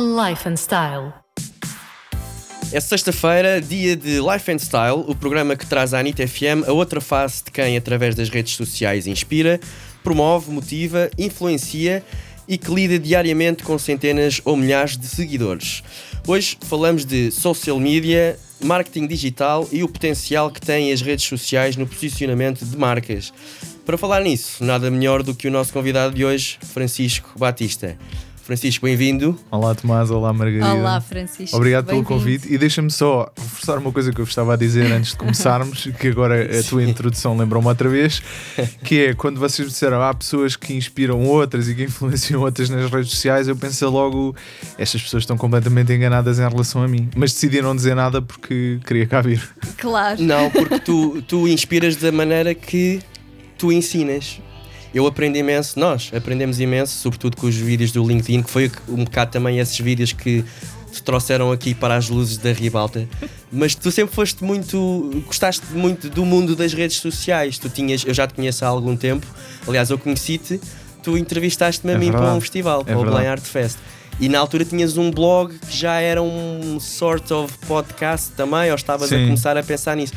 Life and Style. É sexta-feira, dia de Life and Style, o programa que traz à Anitta FM a outra face de quem, através das redes sociais, inspira, promove, motiva, influencia e que lida diariamente com centenas ou milhares de seguidores. Hoje falamos de social media, marketing digital e o potencial que têm as redes sociais no posicionamento de marcas. Para falar nisso, nada melhor do que o nosso convidado de hoje, Francisco Batista. Francisco, bem-vindo. Olá Tomás, olá Margarida. Olá Francisco. Obrigado pelo convite e deixa-me só reforçar uma coisa que eu vos estava a dizer antes de começarmos, que agora a tua introdução lembrou-me outra vez, que é quando vocês disseram há pessoas que inspiram outras e que influenciam outras nas redes sociais, eu pensei logo, estas pessoas estão completamente enganadas em relação a mim, mas decidi não dizer nada porque queria cá vir. Claro. Não, porque tu, tu inspiras da maneira que tu ensinas. Eu aprendo imenso, nós aprendemos imenso, sobretudo com os vídeos do LinkedIn, que foi um bocado também esses vídeos que te trouxeram aqui para as luzes da ribalta. Mas tu sempre foste muito. gostaste muito do mundo das redes sociais. Tu tinhas, eu já te conheço há algum tempo, aliás, eu conheci-te, tu entrevistaste-me a É mim para verdade, um festival, é para o verdade. Belém Art Fest. E na altura tinhas um blog que já era um sort of podcast também, ou estavas a Sim. começar a pensar nisso.